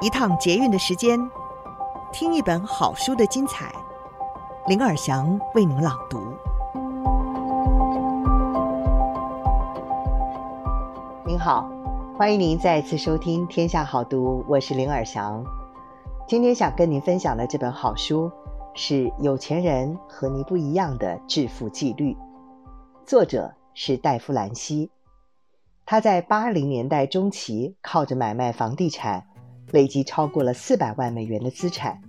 一趟捷运的时间，听一本好书的精彩。林尔祥为您朗读。您好，欢迎您再次收听《天下好读》，我是林尔祥。今天想跟您分享的这本好书是《有钱人和你不一样的致富纪律》，作者是戴夫兰西。他在八零年代中期靠着买卖房地产。累积超过了四百万美元的资产，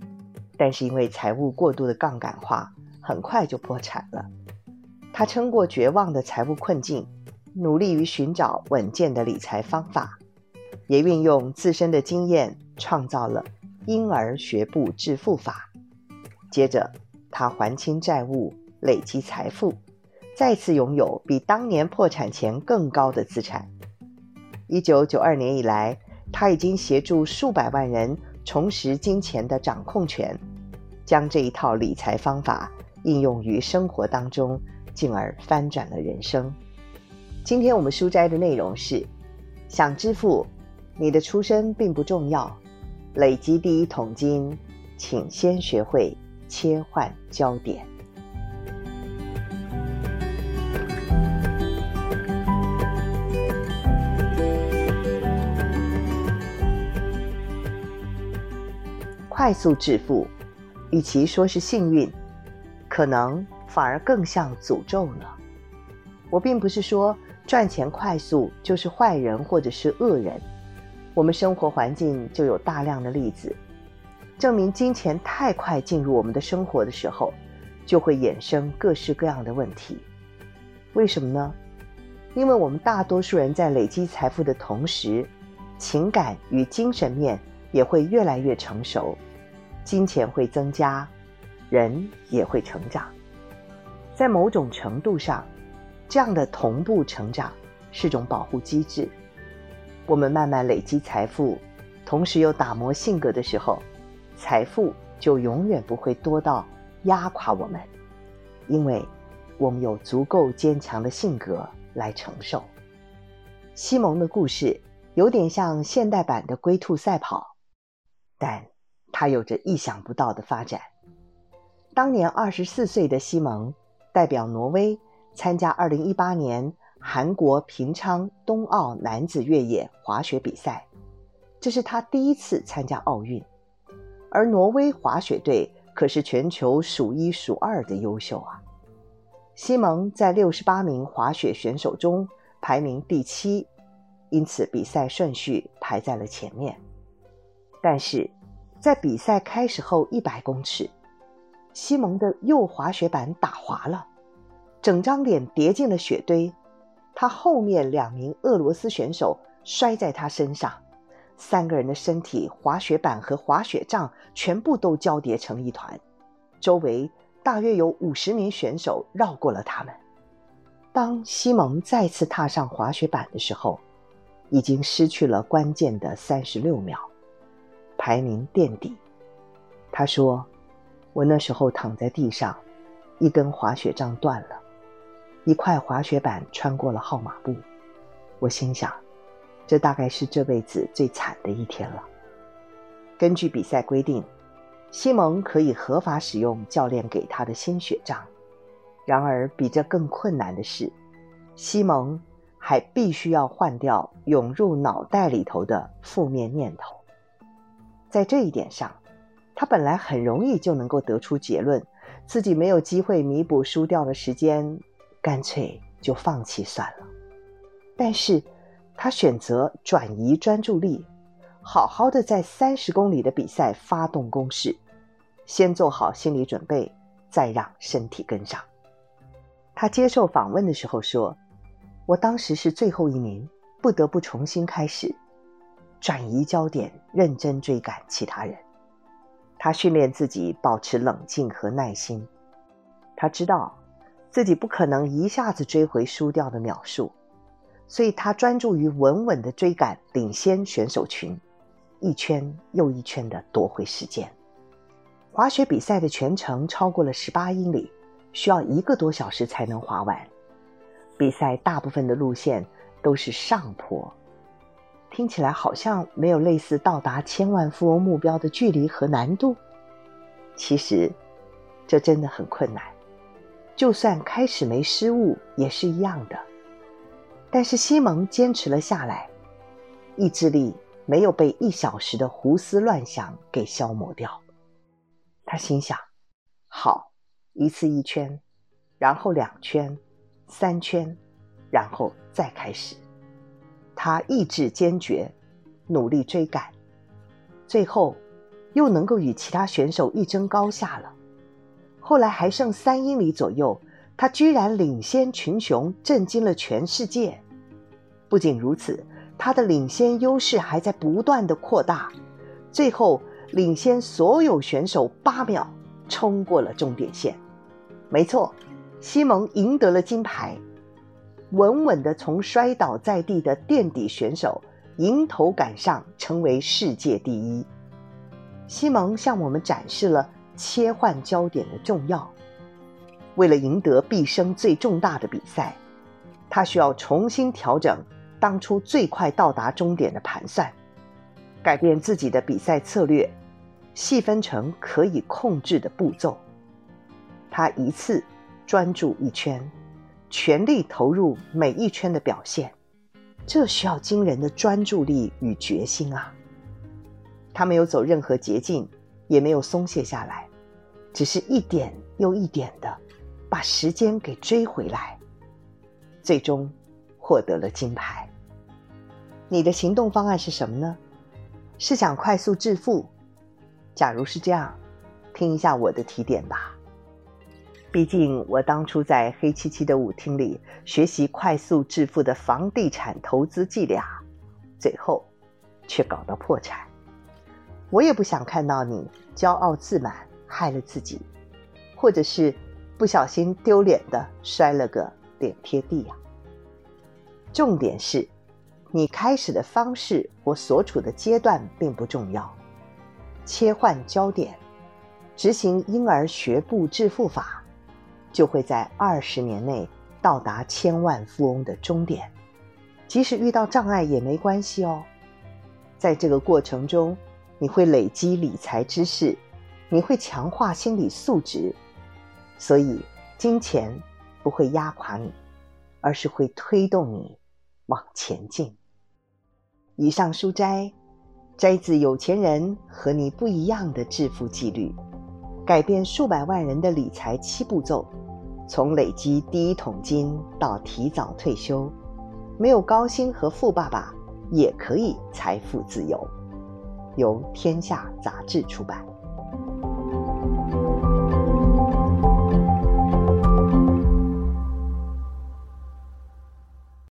但是因为财务过度的杠杆化，很快就破产了。他撑过绝望的财务困境，努力于寻找稳健的理财方法，也运用自身的经验创造了婴儿学步致富法。接着，他还清债务，累积财富，再次拥有比当年破产前更高的资产。一九九二年以来，他已经协助数百万人重拾金钱的掌控权，将这一套理财方法应用于生活当中，进而翻转了人生。今天我们书斋的内容是：想致富，你的出身并不重要，累积第一桶金，请先学会切换焦点。快速致富，与其说是幸运，可能反而更像诅咒了。我并不是说赚钱快速就是坏人或者是恶人，我们生活环境就有大量的例子，证明金钱太快进入我们的生活的时候，就会衍生各式各样的问题。为什么呢？因为我们大多数人在累积财富的同时，情感与精神面也会越来越成熟。金钱会增加，人也会成长。在某种程度上，这样的同步成长是种保护机制。我们慢慢累积财富，同时又打磨性格的时候，财富就永远不会多到压垮我们，因为我们有足够坚强的性格来承受。西蒙的故事有点像现代版的龟兔赛跑，但。他有着意想不到的发展。当年二十四岁的西蒙代表挪威参加二零一八年韩国平昌冬奥男子越野滑雪比赛，这是他第一次参加奥运。而挪威滑雪队可是全球数一数二的优秀啊！西蒙在六十八名滑雪选手中排名第七，因此比赛顺序排在了前面。但是，在比赛开始后一百公尺，西蒙的右滑雪板打滑了，整张脸跌进了雪堆。他后面两名俄罗斯选手摔在他身上，三个人的身体、滑雪板和滑雪杖全部都交叠成一团。周围大约有五十名选手绕过了他们。当西蒙再次踏上滑雪板的时候，已经失去了关键的三十六秒。排名垫底，他说：“我那时候躺在地上，一根滑雪杖断了，一块滑雪板穿过了号码布。我心想，这大概是这辈子最惨的一天了。”根据比赛规定，西蒙可以合法使用教练给他的新雪杖，然而比这更困难的是，西蒙还必须要换掉涌入脑袋里头的负面念头。在这一点上，他本来很容易就能够得出结论，自己没有机会弥补输掉的时间，干脆就放弃算了。但是，他选择转移专注力，好好的在三十公里的比赛发动攻势，先做好心理准备，再让身体跟上。他接受访问的时候说：“我当时是最后一名，不得不重新开始，转移焦点，认真追赶其他人。他训练自己保持冷静和耐心。他知道自己不可能一下子追回输掉的秒数，所以他专注于稳稳的追赶领先选手群，一圈又一圈的夺回时间。滑雪比赛的全程超过了十八英里，需要一个多小时才能滑完。比赛大部分的路线都是上坡，听起来好像没有类似到达千万富翁目标的距离和难度。其实，这真的很困难。就算开始没失误，也是一样的。但是西蒙坚持了下来，意志力没有被一小时的胡思乱想给消磨掉。他心想：好，一次一圈，然后两圈。三圈，然后再开始。他意志坚决，努力追赶，最后又能够与其他选手一争高下了。后来还剩三英里左右，他居然领先群雄，震惊了全世界。不仅如此，他的领先优势还在不断的扩大，最后领先所有选手八秒，冲过了终点线。没错。西蒙赢得了金牌，稳稳地从摔倒在地的垫底选手迎头赶上，成为世界第一。西蒙向我们展示了切换焦点的重要。为了赢得毕生最重大的比赛，他需要重新调整当初最快到达终点的盘算，改变自己的比赛策略，细分成可以控制的步骤。他一次。专注一圈，全力投入每一圈的表现，这需要惊人的专注力与决心啊！他没有走任何捷径，也没有松懈下来，只是一点又一点的把时间给追回来，最终获得了金牌。你的行动方案是什么呢？是想快速致富？假如是这样，听一下我的提点吧。毕竟，我当初在黑漆漆的舞厅里学习快速致富的房地产投资伎俩，最后却搞到破产。我也不想看到你骄傲自满，害了自己，或者是不小心丢脸的摔了个脸贴地呀。重点是，你开始的方式或所处的阶段并不重要，切换焦点，执行婴儿学步致富法。就会在二十年内到达千万富翁的终点，即使遇到障碍也没关系哦。在这个过程中，你会累积理财知识，你会强化心理素质，所以金钱不会压垮你，而是会推动你往前进。以上书摘摘自有钱人和你不一样的致富纪律。改变数百万人的理财七步骤，从累积第一桶金到提早退休，没有高薪和富爸爸也可以财富自由。由天下杂志出版。